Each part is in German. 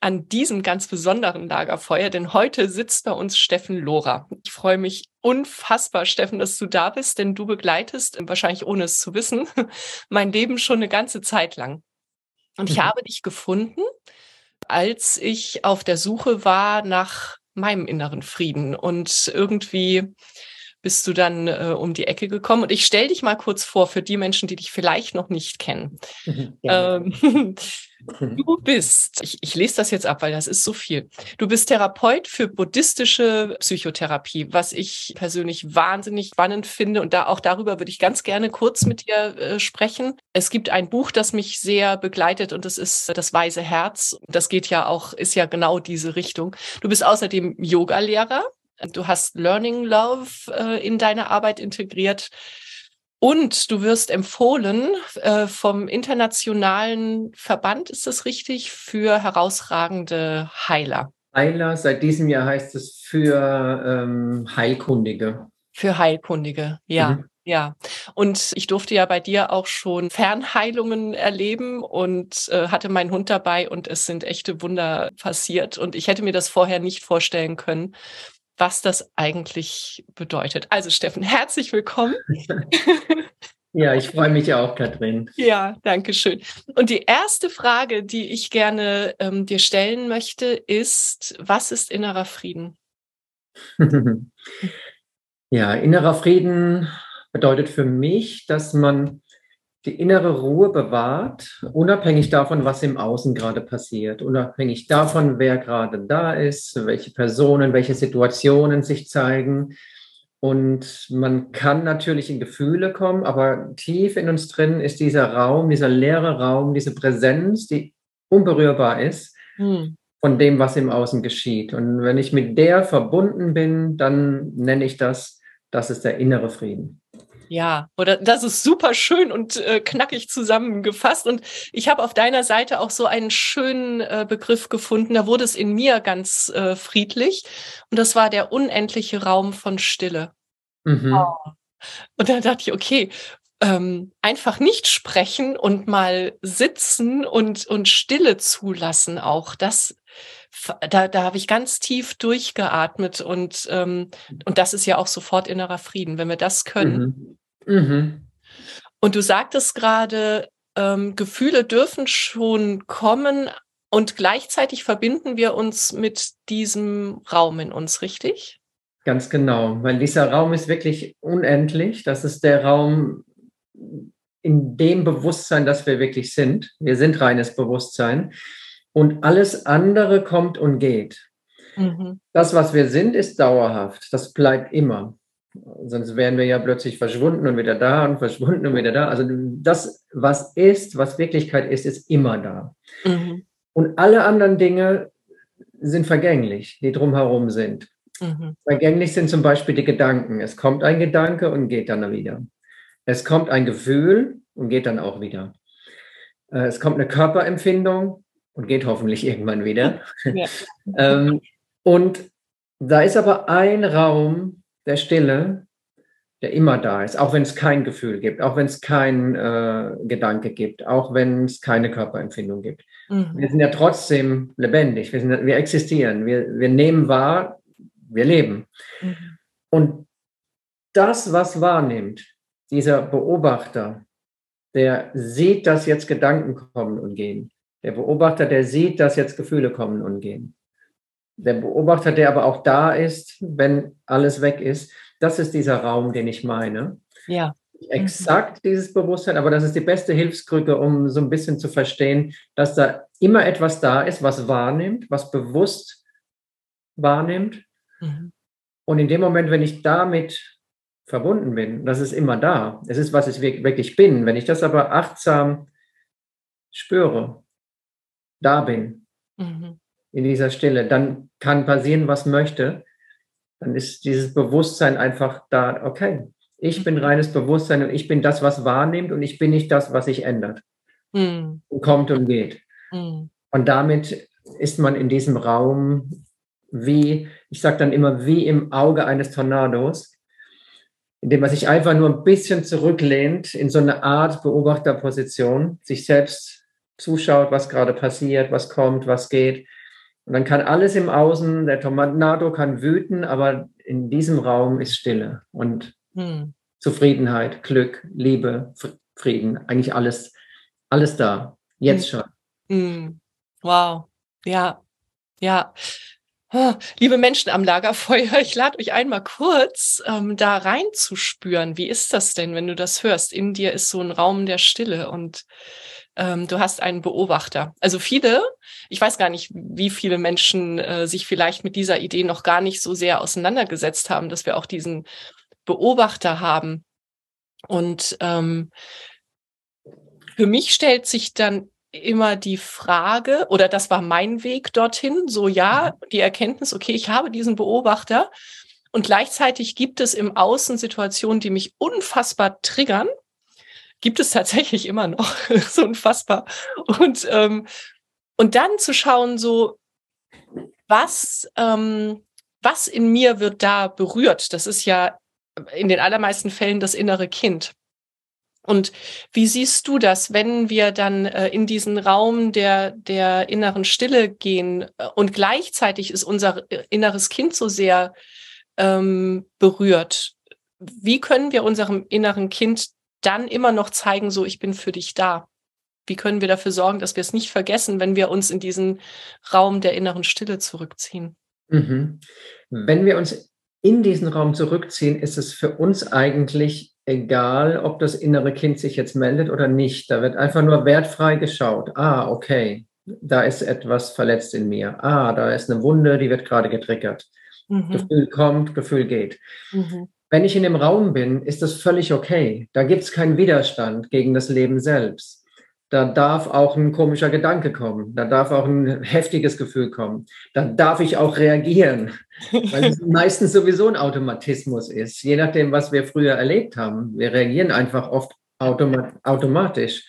an diesem ganz besonderen Lagerfeuer, denn heute sitzt bei uns Steffen Lohrer. Ich freue mich unfassbar, Steffen, dass du da bist, denn du begleitest, wahrscheinlich ohne es zu wissen, mein Leben schon eine ganze Zeit lang. Und ich mhm. habe dich gefunden, als ich auf der Suche war nach meinem inneren Frieden und irgendwie bist du dann äh, um die Ecke gekommen. Und ich stelle dich mal kurz vor für die Menschen, die dich vielleicht noch nicht kennen. ähm, du bist, ich, ich lese das jetzt ab, weil das ist so viel. Du bist Therapeut für buddhistische Psychotherapie, was ich persönlich wahnsinnig spannend finde. Und da auch darüber würde ich ganz gerne kurz mit dir äh, sprechen. Es gibt ein Buch, das mich sehr begleitet und das ist Das Weise Herz. Das geht ja auch, ist ja genau diese Richtung. Du bist außerdem Yoga-Lehrer Du hast Learning Love äh, in deine Arbeit integriert. Und du wirst empfohlen äh, vom internationalen Verband, ist das richtig, für herausragende Heiler. Heiler, seit diesem Jahr heißt es für ähm, Heilkundige. Für Heilkundige, ja. Mhm. Ja, und ich durfte ja bei dir auch schon Fernheilungen erleben und äh, hatte meinen Hund dabei und es sind echte Wunder passiert und ich hätte mir das vorher nicht vorstellen können was das eigentlich bedeutet. Also Steffen, herzlich willkommen. Ja, ich freue mich auch, Katrin. Ja, danke schön. Und die erste Frage, die ich gerne ähm, dir stellen möchte, ist, was ist innerer Frieden? ja, innerer Frieden bedeutet für mich, dass man die innere Ruhe bewahrt, unabhängig davon, was im Außen gerade passiert, unabhängig davon, wer gerade da ist, welche Personen, welche Situationen sich zeigen. Und man kann natürlich in Gefühle kommen, aber tief in uns drin ist dieser Raum, dieser leere Raum, diese Präsenz, die unberührbar ist hm. von dem, was im Außen geschieht. Und wenn ich mit der verbunden bin, dann nenne ich das, das ist der innere Frieden. Ja, oder das ist super schön und äh, knackig zusammengefasst. Und ich habe auf deiner Seite auch so einen schönen äh, Begriff gefunden. Da wurde es in mir ganz äh, friedlich. Und das war der unendliche Raum von Stille. Mhm. Oh. Und da dachte ich, okay, ähm, einfach nicht sprechen und mal sitzen und, und Stille zulassen auch. Das, da, da habe ich ganz tief durchgeatmet und, ähm, und das ist ja auch sofort innerer Frieden, wenn wir das können. Mhm. Mhm. Und du sagtest gerade, ähm, Gefühle dürfen schon kommen und gleichzeitig verbinden wir uns mit diesem Raum in uns, richtig? Ganz genau, weil dieser Raum ist wirklich unendlich. Das ist der Raum in dem Bewusstsein, dass wir wirklich sind. Wir sind reines Bewusstsein und alles andere kommt und geht. Mhm. Das, was wir sind, ist dauerhaft. Das bleibt immer. Sonst wären wir ja plötzlich verschwunden und wieder da und verschwunden und wieder da. Also das, was ist, was Wirklichkeit ist, ist immer da. Mhm. Und alle anderen Dinge sind vergänglich, die drumherum sind. Mhm. Vergänglich sind zum Beispiel die Gedanken. Es kommt ein Gedanke und geht dann wieder. Es kommt ein Gefühl und geht dann auch wieder. Äh, es kommt eine Körperempfindung und geht hoffentlich irgendwann wieder. Ja. ähm, und da ist aber ein Raum der Stille, der immer da ist, auch wenn es kein Gefühl gibt, auch wenn es kein äh, Gedanke gibt, auch wenn es keine Körperempfindung gibt. Mhm. Wir sind ja trotzdem lebendig, wir, sind, wir existieren, wir, wir nehmen wahr, wir leben. Mhm. Und das, was wahrnimmt, dieser Beobachter, der sieht, dass jetzt Gedanken kommen und gehen. Der Beobachter, der sieht, dass jetzt Gefühle kommen und gehen. Der Beobachter, der aber auch da ist, wenn alles weg ist, das ist dieser Raum, den ich meine. Ja. Exakt mhm. dieses Bewusstsein, aber das ist die beste Hilfskrücke, um so ein bisschen zu verstehen, dass da immer etwas da ist, was wahrnimmt, was bewusst wahrnimmt. Mhm. Und in dem Moment, wenn ich damit verbunden bin, das ist immer da. Es ist, was ich wirklich bin. Wenn ich das aber achtsam spüre, da bin, mhm. In dieser Stille, dann kann passieren, was möchte. Dann ist dieses Bewusstsein einfach da, okay, ich bin mhm. reines Bewusstsein und ich bin das, was wahrnimmt und ich bin nicht das, was sich ändert. Mhm. Und kommt und geht. Mhm. Und damit ist man in diesem Raum wie, ich sage dann immer, wie im Auge eines Tornados, indem man sich einfach nur ein bisschen zurücklehnt in so eine Art Beobachterposition, sich selbst zuschaut, was gerade passiert, was kommt, was geht. Und dann kann alles im Außen, der Tornado kann wüten, aber in diesem Raum ist Stille und hm. Zufriedenheit, Glück, Liebe, Frieden, eigentlich alles, alles da, jetzt hm. schon. Hm. Wow, ja, ja. Liebe Menschen am Lagerfeuer, ich lade euch einmal kurz ähm, da reinzuspüren. Wie ist das denn, wenn du das hörst? In dir ist so ein Raum der Stille und ähm, du hast einen Beobachter. Also viele, ich weiß gar nicht, wie viele Menschen äh, sich vielleicht mit dieser Idee noch gar nicht so sehr auseinandergesetzt haben, dass wir auch diesen Beobachter haben. Und ähm, für mich stellt sich dann immer die Frage, oder das war mein Weg dorthin, so ja, mhm. die Erkenntnis, okay, ich habe diesen Beobachter und gleichzeitig gibt es im Außen Situationen, die mich unfassbar triggern. Gibt es tatsächlich immer noch, so unfassbar. Und, ähm, und dann zu schauen, so, was, ähm, was in mir wird da berührt? Das ist ja in den allermeisten Fällen das innere Kind. Und wie siehst du das, wenn wir dann äh, in diesen Raum der, der inneren Stille gehen äh, und gleichzeitig ist unser äh, inneres Kind so sehr ähm, berührt? Wie können wir unserem inneren Kind dann immer noch zeigen, so ich bin für dich da? Wie können wir dafür sorgen, dass wir es nicht vergessen, wenn wir uns in diesen Raum der inneren Stille zurückziehen? Mhm. Wenn wir uns in diesen Raum zurückziehen, ist es für uns eigentlich egal, ob das innere Kind sich jetzt meldet oder nicht. Da wird einfach nur wertfrei geschaut. Ah, okay, da ist etwas verletzt in mir. Ah, da ist eine Wunde, die wird gerade getriggert. Mhm. Gefühl kommt, Gefühl geht. Mhm. Wenn ich in dem Raum bin, ist das völlig okay. Da gibt es keinen Widerstand gegen das Leben selbst da darf auch ein komischer Gedanke kommen, da darf auch ein heftiges Gefühl kommen, da darf ich auch reagieren, weil es meistens sowieso ein Automatismus ist, je nachdem, was wir früher erlebt haben. Wir reagieren einfach oft automat automatisch.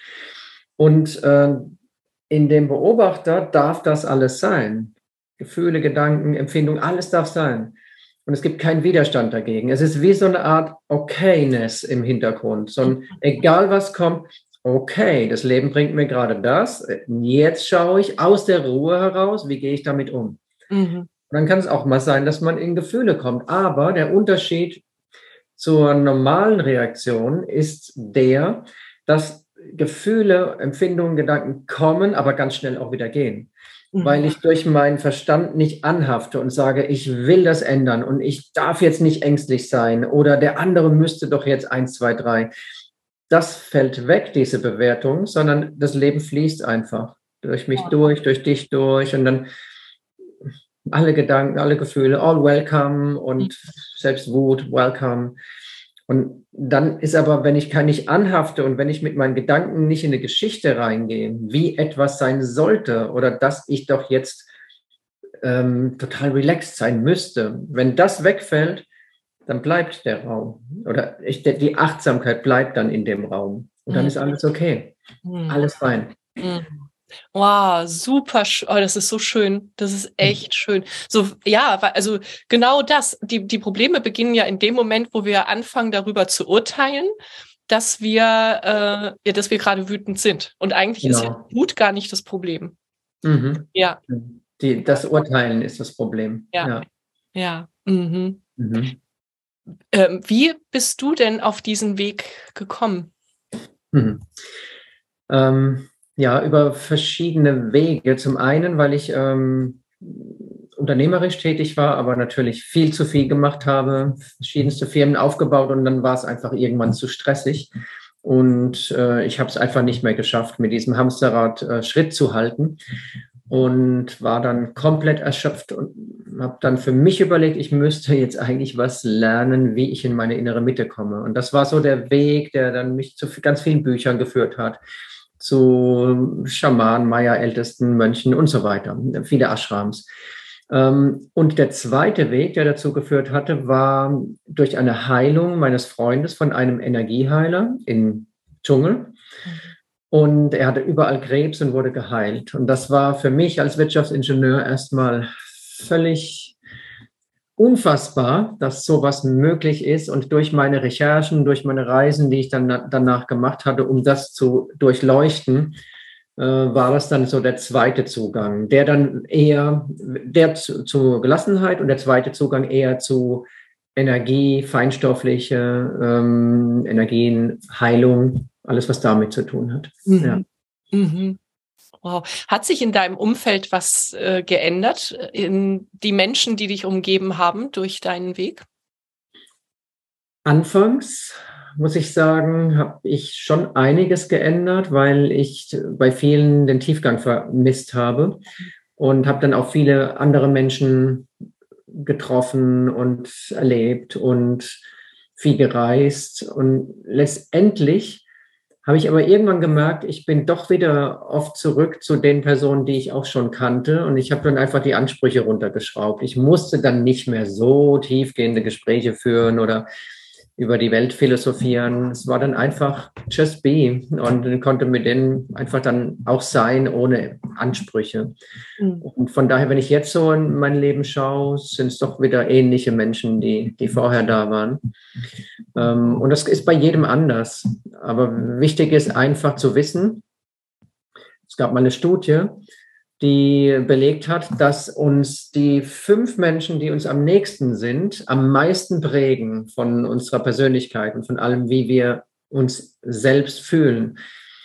Und äh, in dem Beobachter darf das alles sein. Gefühle, Gedanken, Empfindungen, alles darf sein. Und es gibt keinen Widerstand dagegen. Es ist wie so eine Art Okayness im Hintergrund. So ein, egal was kommt, okay, das Leben bringt mir gerade das. Jetzt schaue ich aus der Ruhe heraus, wie gehe ich damit um. Mhm. Und dann kann es auch mal sein, dass man in Gefühle kommt. Aber der Unterschied zur normalen Reaktion ist der, dass Gefühle, Empfindungen, Gedanken kommen, aber ganz schnell auch wieder gehen. Mhm. Weil ich durch meinen Verstand nicht anhafte und sage, ich will das ändern und ich darf jetzt nicht ängstlich sein oder der andere müsste doch jetzt eins, zwei, drei das fällt weg, diese Bewertung, sondern das Leben fließt einfach durch mich ja. durch, durch dich durch und dann alle Gedanken, alle Gefühle, all welcome und mhm. selbst Wut, welcome. Und dann ist aber, wenn ich kann nicht anhafte und wenn ich mit meinen Gedanken nicht in eine Geschichte reingehe, wie etwas sein sollte oder dass ich doch jetzt ähm, total relaxed sein müsste, wenn das wegfällt, dann bleibt der Raum oder ich, die Achtsamkeit bleibt dann in dem Raum und dann mhm. ist alles okay, mhm. alles fein. Mhm. Wow, super. Oh, das ist so schön. Das ist echt schön. So, ja, also genau das. Die, die Probleme beginnen ja in dem Moment, wo wir anfangen, darüber zu urteilen, dass wir, äh, ja, dass wir gerade wütend sind. Und eigentlich genau. ist ja Wut gar nicht das Problem. Mhm. Ja. Die, das Urteilen ist das Problem. Ja. Ja. ja. Mhm. Mhm. Ähm, wie bist du denn auf diesen Weg gekommen? Mhm. Ähm, ja, über verschiedene Wege. Zum einen, weil ich ähm, unternehmerisch tätig war, aber natürlich viel zu viel gemacht habe, verschiedenste Firmen aufgebaut und dann war es einfach irgendwann zu stressig. Und äh, ich habe es einfach nicht mehr geschafft, mit diesem Hamsterrad äh, Schritt zu halten und war dann komplett erschöpft und habe dann für mich überlegt, ich müsste jetzt eigentlich was lernen, wie ich in meine innere Mitte komme. Und das war so der Weg, der dann mich zu ganz vielen Büchern geführt hat zu Schamanen, Maya-Ältesten, Mönchen und so weiter, viele Ashrams. Ähm, und der zweite Weg, der dazu geführt hatte, war durch eine Heilung meines Freundes von einem Energieheiler im Dschungel. Und er hatte überall Krebs und wurde geheilt. Und das war für mich als Wirtschaftsingenieur erstmal völlig unfassbar, dass sowas möglich ist. Und durch meine Recherchen, durch meine Reisen, die ich dann danach gemacht hatte, um das zu durchleuchten, äh, war das dann so der zweite Zugang, der dann eher, der zu, zu Gelassenheit und der zweite Zugang eher zu Energie, feinstoffliche ähm, Energien, Heilung, alles, was damit zu tun hat. Mhm. Ja. Mhm. Wow. Hat sich in deinem Umfeld was äh, geändert, in die Menschen, die dich umgeben haben durch deinen Weg? Anfangs muss ich sagen, habe ich schon einiges geändert, weil ich bei vielen den Tiefgang vermisst habe und habe dann auch viele andere Menschen getroffen und erlebt und viel gereist und letztendlich habe ich aber irgendwann gemerkt, ich bin doch wieder oft zurück zu den Personen, die ich auch schon kannte. Und ich habe dann einfach die Ansprüche runtergeschraubt. Ich musste dann nicht mehr so tiefgehende Gespräche führen oder über die Welt philosophieren. Es war dann einfach just be und konnte mit denen einfach dann auch sein ohne Ansprüche. Mhm. Und von daher, wenn ich jetzt so in mein Leben schaue, sind es doch wieder ähnliche Menschen, die, die vorher da waren. Ähm, und das ist bei jedem anders. Aber wichtig ist einfach zu wissen, es gab mal eine Studie, die belegt hat, dass uns die fünf Menschen, die uns am nächsten sind, am meisten prägen von unserer Persönlichkeit und von allem, wie wir uns selbst fühlen.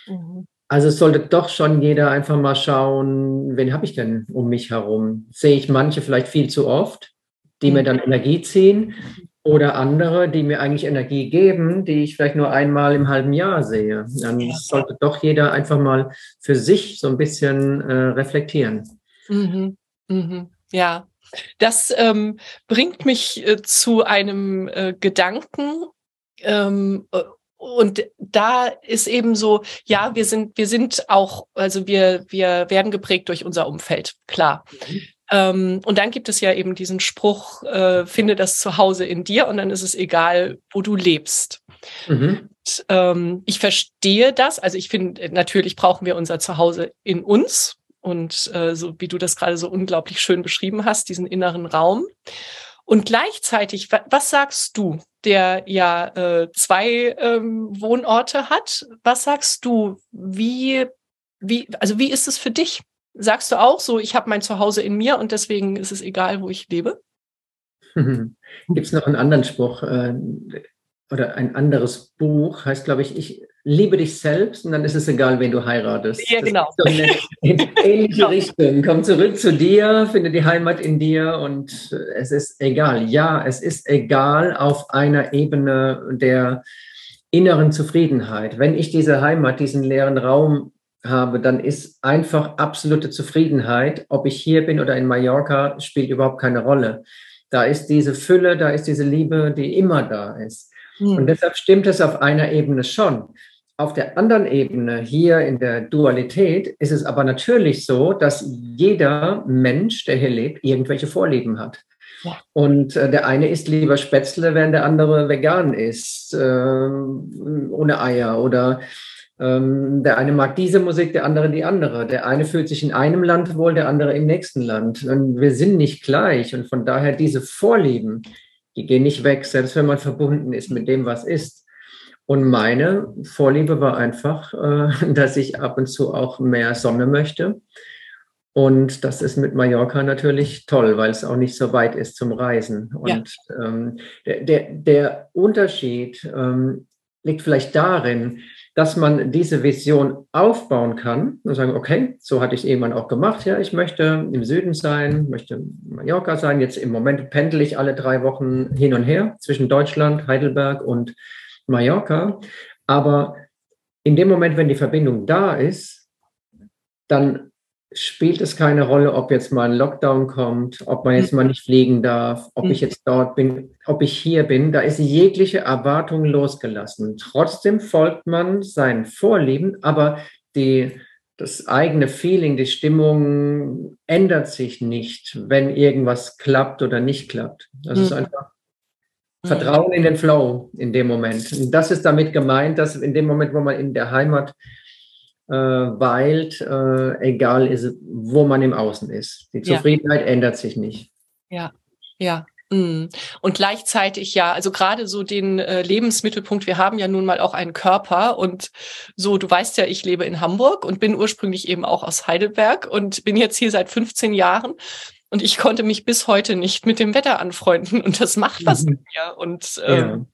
Mhm. Also es sollte doch schon jeder einfach mal schauen, wen habe ich denn um mich herum? Sehe ich manche vielleicht viel zu oft, die mhm. mir dann Energie ziehen oder andere, die mir eigentlich Energie geben, die ich vielleicht nur einmal im halben Jahr sehe. Dann sollte doch jeder einfach mal für sich so ein bisschen äh, reflektieren. Mhm. Mhm. Ja, das ähm, bringt mich äh, zu einem äh, Gedanken. Ähm, äh, und da ist eben so, ja, wir sind, wir sind auch, also wir, wir werden geprägt durch unser Umfeld, klar. Mhm. Ähm, und dann gibt es ja eben diesen Spruch, äh, finde das Zuhause in dir und dann ist es egal, wo du lebst. Mhm. Und, ähm, ich verstehe das. Also ich finde, natürlich brauchen wir unser Zuhause in uns. Und äh, so wie du das gerade so unglaublich schön beschrieben hast, diesen inneren Raum. Und gleichzeitig, was sagst du, der ja äh, zwei ähm, Wohnorte hat? Was sagst du, wie, wie, also wie ist es für dich? Sagst du auch so, ich habe mein Zuhause in mir und deswegen ist es egal, wo ich lebe? Gibt es noch einen anderen Spruch äh, oder ein anderes Buch, heißt, glaube ich, ich liebe dich selbst und dann ist es egal, wen du heiratest. Ja, genau. So eine ähnliche genau. Richtung. Komm zurück zu dir, finde die Heimat in dir und es ist egal. Ja, es ist egal auf einer Ebene der inneren Zufriedenheit. Wenn ich diese Heimat, diesen leeren Raum habe, dann ist einfach absolute Zufriedenheit, ob ich hier bin oder in Mallorca, spielt überhaupt keine Rolle. Da ist diese Fülle, da ist diese Liebe, die immer da ist. Mhm. Und deshalb stimmt es auf einer Ebene schon. Auf der anderen Ebene, hier in der Dualität, ist es aber natürlich so, dass jeder Mensch, der hier lebt, irgendwelche Vorlieben hat. Ja. Und äh, der eine isst lieber Spätzle, während der andere vegan ist, äh, ohne Eier. Oder ähm, der eine mag diese Musik, der andere die andere. Der eine fühlt sich in einem Land wohl, der andere im nächsten Land. Und wir sind nicht gleich. Und von daher diese Vorlieben, die gehen nicht weg, selbst wenn man verbunden ist mit dem, was ist. Und meine Vorliebe war einfach, äh, dass ich ab und zu auch mehr Sonne möchte. Und das ist mit Mallorca natürlich toll, weil es auch nicht so weit ist zum Reisen. Und ja. ähm, der, der, der, Unterschied ähm, liegt vielleicht darin, dass man diese Vision aufbauen kann und sagen, okay, so hatte ich es irgendwann auch gemacht. Ja, ich möchte im Süden sein, möchte Mallorca sein. Jetzt im Moment pendel ich alle drei Wochen hin und her zwischen Deutschland, Heidelberg und Mallorca. Aber in dem Moment, wenn die Verbindung da ist, dann spielt es keine Rolle, ob jetzt mal ein Lockdown kommt, ob man jetzt mal nicht fliegen darf, ob ich mhm. jetzt dort bin, ob ich hier bin. Da ist jegliche Erwartung losgelassen. Trotzdem folgt man seinen Vorlieben, aber die, das eigene Feeling, die Stimmung ändert sich nicht, wenn irgendwas klappt oder nicht klappt. Das ist mhm. einfach Vertrauen in den Flow in dem Moment. Und das ist damit gemeint, dass in dem Moment, wo man in der Heimat weilt, äh, egal ist, wo man im Außen ist. Die Zufriedenheit ja. ändert sich nicht. Ja, ja. Mm. Und gleichzeitig ja, also gerade so den äh, Lebensmittelpunkt, wir haben ja nun mal auch einen Körper und so, du weißt ja, ich lebe in Hamburg und bin ursprünglich eben auch aus Heidelberg und bin jetzt hier seit 15 Jahren und ich konnte mich bis heute nicht mit dem Wetter anfreunden und das macht was mhm. mit mir und ähm.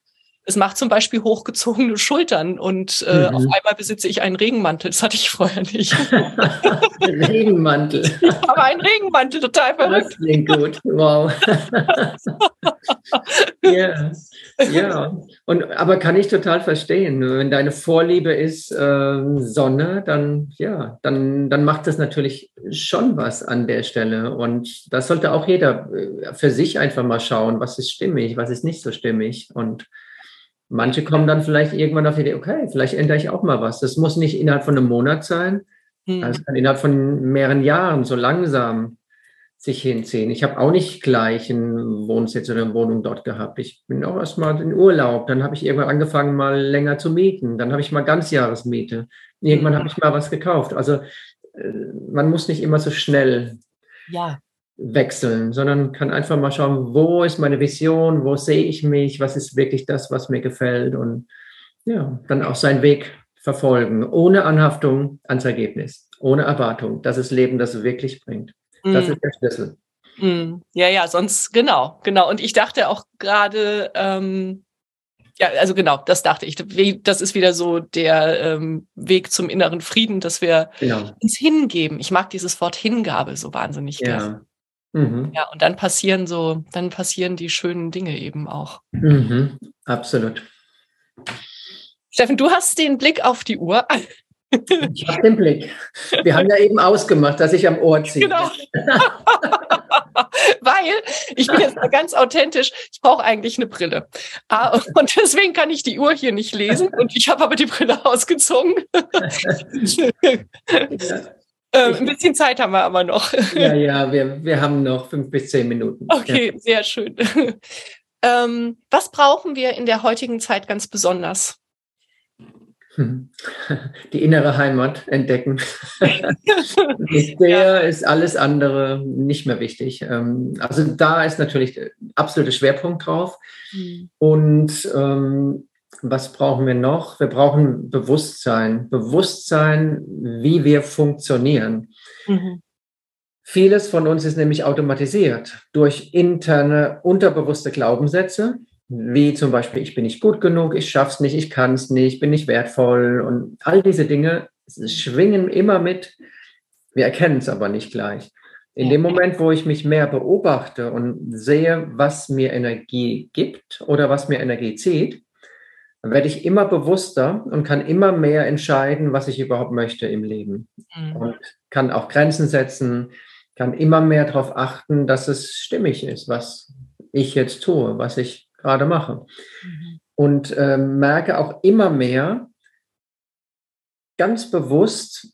Es macht zum Beispiel hochgezogene Schultern und äh, mhm. auf einmal besitze ich einen Regenmantel. Das hatte ich vorher nicht. Regenmantel. Ich habe einen Regenmantel, total verrückt. Das klingt gut. Wow. ja. ja. Und, aber kann ich total verstehen. Wenn deine Vorliebe ist äh, Sonne, dann, ja, dann, dann macht das natürlich schon was an der Stelle. Und das sollte auch jeder äh, für sich einfach mal schauen, was ist stimmig, was ist nicht so stimmig. Und Manche kommen dann vielleicht irgendwann auf die Idee, okay, vielleicht ändere ich auch mal was. Das muss nicht innerhalb von einem Monat sein. Mhm. Das kann innerhalb von mehreren Jahren so langsam sich hinziehen. Ich habe auch nicht gleich einen Wohnsitz oder eine Wohnung dort gehabt. Ich bin auch erst mal in Urlaub. Dann habe ich irgendwann angefangen, mal länger zu mieten. Dann habe ich mal Ganzjahresmiete. Irgendwann habe ich mal was gekauft. Also äh, man muss nicht immer so schnell ja wechseln, sondern kann einfach mal schauen, wo ist meine Vision, wo sehe ich mich, was ist wirklich das, was mir gefällt und ja, dann auch seinen Weg verfolgen, ohne Anhaftung ans Ergebnis, ohne Erwartung. Das ist Leben, das wirklich bringt. Das mm. ist der Schlüssel. Mm. Ja, ja, sonst genau, genau. Und ich dachte auch gerade, ähm, ja, also genau, das dachte ich. Das ist wieder so der ähm, Weg zum inneren Frieden, dass wir genau. uns hingeben. Ich mag dieses Wort Hingabe so wahnsinnig ja. gerne. Mhm. Ja, und dann passieren so, dann passieren die schönen Dinge eben auch. Mhm. Absolut. Steffen, du hast den Blick auf die Uhr. Ich habe den Blick. Wir haben ja eben ausgemacht, dass ich am Ohr ziehe. Genau. Weil ich bin jetzt mal ganz authentisch, ich brauche eigentlich eine Brille. Ah, und deswegen kann ich die Uhr hier nicht lesen und ich habe aber die Brille ausgezogen. Ja. Ähm, ein bisschen Zeit haben wir aber noch. Ja, ja, wir, wir haben noch fünf bis zehn Minuten. Okay, ja. sehr schön. Ähm, was brauchen wir in der heutigen Zeit ganz besonders? Die innere Heimat entdecken. Mit der ja. ist alles andere nicht mehr wichtig. Ähm, also da ist natürlich der absolute Schwerpunkt drauf. Mhm. Und ähm, was brauchen wir noch? Wir brauchen Bewusstsein. Bewusstsein, wie wir funktionieren. Mhm. Vieles von uns ist nämlich automatisiert durch interne, unterbewusste Glaubenssätze, wie zum Beispiel, ich bin nicht gut genug, ich schaff's nicht, ich kann es nicht, ich bin nicht wertvoll und all diese Dinge schwingen immer mit. Wir erkennen es aber nicht gleich. In dem Moment, wo ich mich mehr beobachte und sehe, was mir Energie gibt oder was mir Energie zieht, dann werde ich immer bewusster und kann immer mehr entscheiden, was ich überhaupt möchte im Leben. Mhm. Und kann auch Grenzen setzen, kann immer mehr darauf achten, dass es stimmig ist, was ich jetzt tue, was ich gerade mache. Mhm. und äh, merke auch immer mehr ganz bewusst,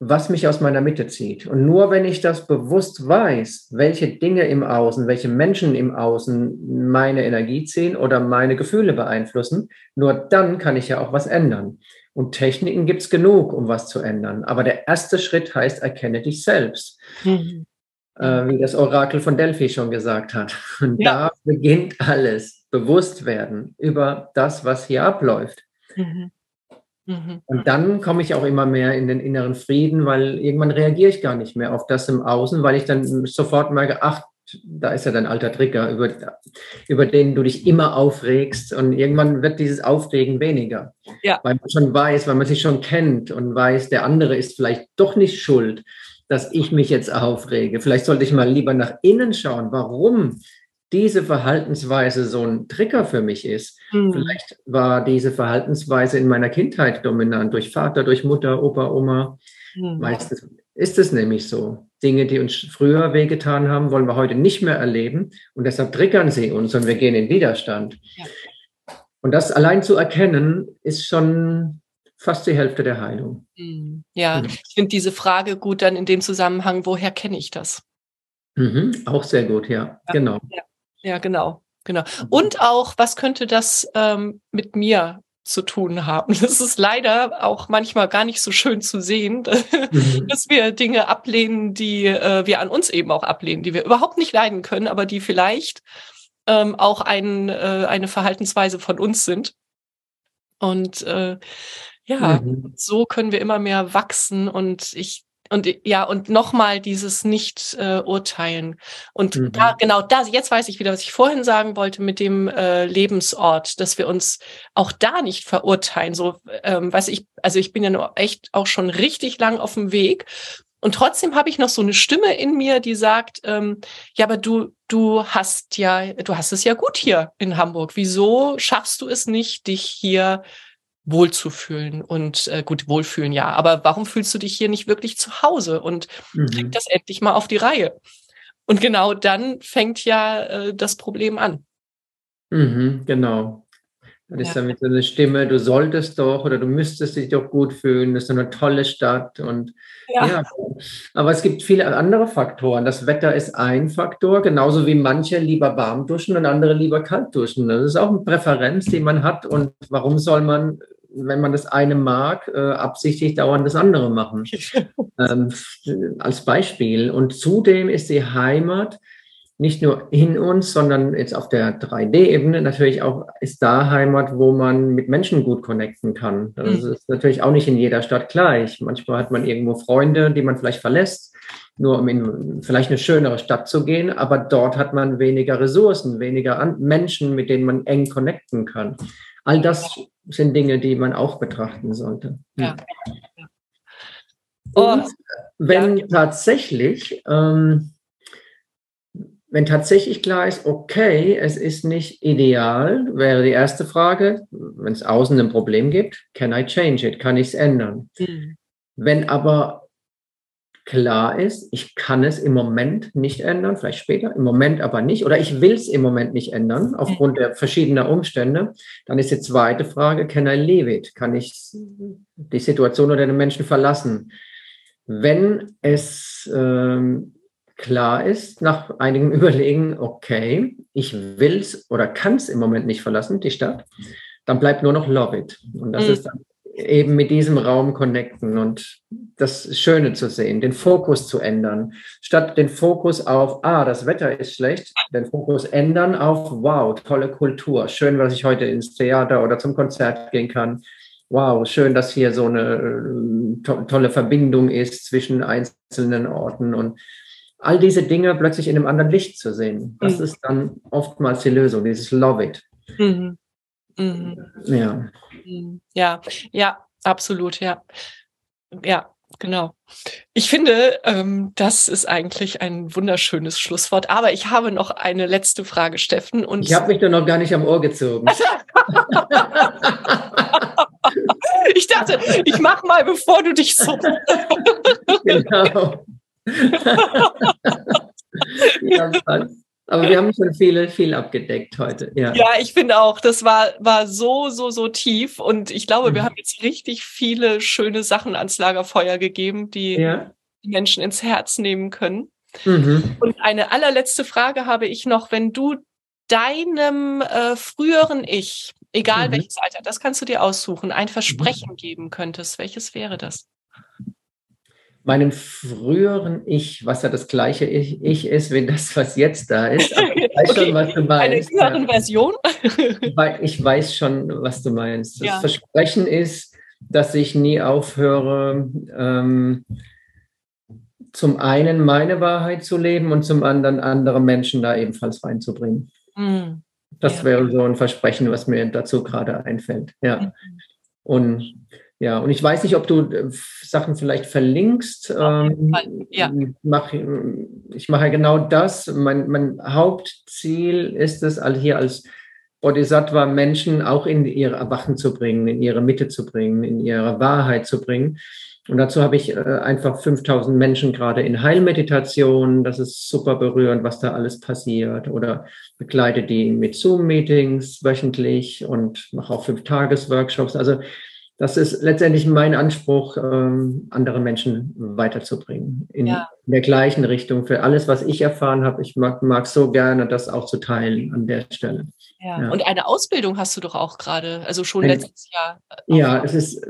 was mich aus meiner Mitte zieht. Und nur wenn ich das bewusst weiß, welche Dinge im Außen, welche Menschen im Außen meine Energie ziehen oder meine Gefühle beeinflussen, nur dann kann ich ja auch was ändern. Und Techniken gibt es genug, um was zu ändern. Aber der erste Schritt heißt, erkenne dich selbst. Mhm. Äh, wie das Orakel von Delphi schon gesagt hat. Und ja. da beginnt alles. Bewusst werden über das, was hier abläuft. Mhm. Mhm. Und dann komme ich auch immer mehr in den inneren Frieden, weil irgendwann reagiere ich gar nicht mehr auf das im Außen, weil ich dann sofort merke, ach, da ist ja dein alter Trigger, über, über den du dich immer aufregst. Und irgendwann wird dieses Aufregen weniger. Ja. Weil man schon weiß, weil man sich schon kennt und weiß, der andere ist vielleicht doch nicht schuld, dass ich mich jetzt aufrege. Vielleicht sollte ich mal lieber nach innen schauen, warum diese Verhaltensweise so ein Trigger für mich ist. Mhm. Vielleicht war diese Verhaltensweise in meiner Kindheit dominant, durch Vater, durch Mutter, Opa, Oma. Mhm. Meistens ist es nämlich so. Dinge, die uns früher wehgetan haben, wollen wir heute nicht mehr erleben und deshalb triggern sie uns und wir gehen in Widerstand. Ja. Und das allein zu erkennen, ist schon fast die Hälfte der Heilung. Mhm. Ja, mhm. ich finde diese Frage gut dann in dem Zusammenhang, woher kenne ich das? Mhm, auch sehr gut, ja, ja genau. Ja. Ja, genau, genau. Mhm. Und auch, was könnte das ähm, mit mir zu tun haben. Das ist leider auch manchmal gar nicht so schön zu sehen, mhm. dass wir Dinge ablehnen, die äh, wir an uns eben auch ablehnen, die wir überhaupt nicht leiden können, aber die vielleicht ähm, auch ein, äh, eine Verhaltensweise von uns sind. Und äh, ja, mhm. so können wir immer mehr wachsen. Und ich und ja, und nochmal dieses Nicht-Urteilen. Äh, und mhm. da, genau das, jetzt weiß ich wieder, was ich vorhin sagen wollte mit dem äh, Lebensort, dass wir uns auch da nicht verurteilen. So, ähm, weiß ich, also ich bin ja nur echt auch schon richtig lang auf dem Weg. Und trotzdem habe ich noch so eine Stimme in mir, die sagt, ähm, ja, aber du, du hast ja, du hast es ja gut hier in Hamburg. Wieso schaffst du es nicht, dich hier wohlzufühlen und äh, gut, wohlfühlen ja, aber warum fühlst du dich hier nicht wirklich zu Hause und mhm. krieg das endlich mal auf die Reihe? Und genau dann fängt ja äh, das Problem an. Mhm, genau. Dann ist ja. damit so eine Stimme, du solltest doch oder du müsstest dich doch gut fühlen, das ist eine tolle Stadt und ja. ja. Aber es gibt viele andere Faktoren. Das Wetter ist ein Faktor, genauso wie manche lieber warm duschen und andere lieber kalt duschen. Das ist auch eine Präferenz, die man hat und warum soll man wenn man das eine mag, äh, absichtlich dauernd das andere machen. ähm, als Beispiel. Und zudem ist die Heimat nicht nur in uns, sondern jetzt auf der 3D-Ebene natürlich auch ist da Heimat, wo man mit Menschen gut connecten kann. Das mhm. ist natürlich auch nicht in jeder Stadt gleich. Manchmal hat man irgendwo Freunde, die man vielleicht verlässt, nur um in vielleicht eine schönere Stadt zu gehen, aber dort hat man weniger Ressourcen, weniger Menschen, mit denen man eng connecten kann. All das sind Dinge, die man auch betrachten sollte. Ja. Und oh, wenn ja. tatsächlich, ähm, wenn tatsächlich klar ist, okay, es ist nicht ideal, wäre die erste Frage, wenn es außen ein Problem gibt, can I change it? Kann ich es ändern? Mhm. Wenn aber klar ist, ich kann es im Moment nicht ändern, vielleicht später, im Moment aber nicht, oder ich will es im Moment nicht ändern, aufgrund der verschiedenen Umstände, dann ist die zweite Frage, can I leave it? Kann ich die Situation oder den Menschen verlassen? Wenn es ähm, klar ist, nach einigen Überlegen, okay, ich will es oder kann es im Moment nicht verlassen, die Stadt, dann bleibt nur noch Love It. Und das mhm. ist dann eben mit diesem Raum connecten und das Schöne zu sehen, den Fokus zu ändern. Statt den Fokus auf, ah, das Wetter ist schlecht, den Fokus ändern auf, wow, tolle Kultur. Schön, dass ich heute ins Theater oder zum Konzert gehen kann. Wow, schön, dass hier so eine äh, to tolle Verbindung ist zwischen einzelnen Orten und all diese Dinge plötzlich in einem anderen Licht zu sehen. Das mhm. ist dann oftmals die Lösung, dieses Love It. Mhm. Mhm. Ja. Mhm. Ja, ja, absolut, ja. Ja, genau. Ich finde, ähm, das ist eigentlich ein wunderschönes Schlusswort. Aber ich habe noch eine letzte Frage, Steffen. Und ich habe mich da noch gar nicht am Ohr gezogen. ich dachte, ich mache mal, bevor du dich so. genau. ja, Aber wir haben schon viele, viel abgedeckt heute. Ja, ja ich finde auch, das war, war so, so, so tief. Und ich glaube, mhm. wir haben jetzt richtig viele schöne Sachen ans Lagerfeuer gegeben, die ja. die Menschen ins Herz nehmen können. Mhm. Und eine allerletzte Frage habe ich noch, wenn du deinem äh, früheren Ich, egal mhm. welches Alter, das kannst du dir aussuchen, ein Versprechen mhm. geben könntest, welches wäre das? Meinem früheren Ich, was ja das gleiche Ich, ich ist, wie das, was jetzt da ist. Aber ich weiß okay. schon, was du meinst. Eine höheren ja. Version? ich weiß schon, was du meinst. Das ja. Versprechen ist, dass ich nie aufhöre, ähm, zum einen meine Wahrheit zu leben und zum anderen andere Menschen da ebenfalls reinzubringen. Mhm. Das ja. wäre so ein Versprechen, was mir dazu gerade einfällt. Ja. Mhm. Und ja, und ich weiß nicht, ob du äh, Sachen vielleicht verlinkst. Ähm, ja. mach, ich mache genau das. Mein, mein Hauptziel ist es, hier als Bodhisattva Menschen auch in ihre Erwachen zu bringen, in ihre Mitte zu bringen, in ihre Wahrheit zu bringen. Und dazu habe ich äh, einfach 5000 Menschen gerade in Heilmeditation. Das ist super berührend, was da alles passiert. Oder begleite die mit Zoom-Meetings wöchentlich und mache auch fünf Tages-Workshops. Also das ist letztendlich mein Anspruch, ähm, andere Menschen weiterzubringen. In, ja. der gleichen Richtung. Für alles, was ich erfahren habe, ich mag, mag so gerne, das auch zu teilen an der Stelle. Ja. ja. Und eine Ausbildung hast du doch auch gerade, also schon Ein, letztes Jahr. Ja, es ist,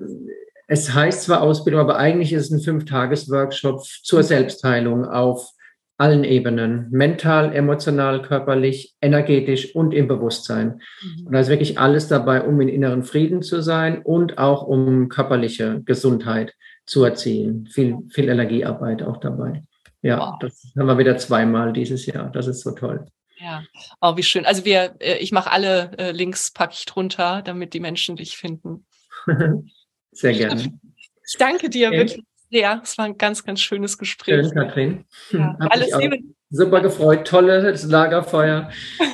es heißt zwar Ausbildung, aber eigentlich ist es ein Fünf-Tages-Workshop zur mhm. Selbstheilung auf allen Ebenen, mental, emotional, körperlich, energetisch und im Bewusstsein. Mhm. Und da ist wirklich alles dabei, um in inneren Frieden zu sein und auch um körperliche Gesundheit zu erzielen. Viel, viel Energiearbeit auch dabei. Ja, wow. das haben wir wieder zweimal dieses Jahr. Das ist so toll. Ja, oh, wie schön. Also wir, äh, ich mache alle äh, Links, packe ich drunter, damit die Menschen dich finden. Sehr gerne. Ich danke dir okay. wirklich ja, es war ein ganz, ganz schönes Gespräch. Schön, Katrin. Ja. Alles Liebe. Super gefreut. Tolles Lagerfeuer.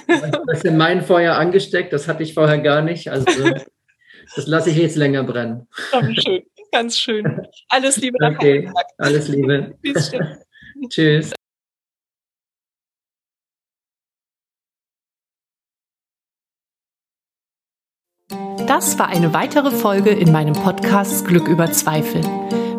Das ist in mein Feuer angesteckt. Das hatte ich vorher gar nicht. Also das lasse ich jetzt länger brennen. Oh, schön. Ganz schön. Alles Liebe. Okay. Alles Liebe. Tschüss. Das war eine weitere Folge in meinem Podcast Glück über Zweifel.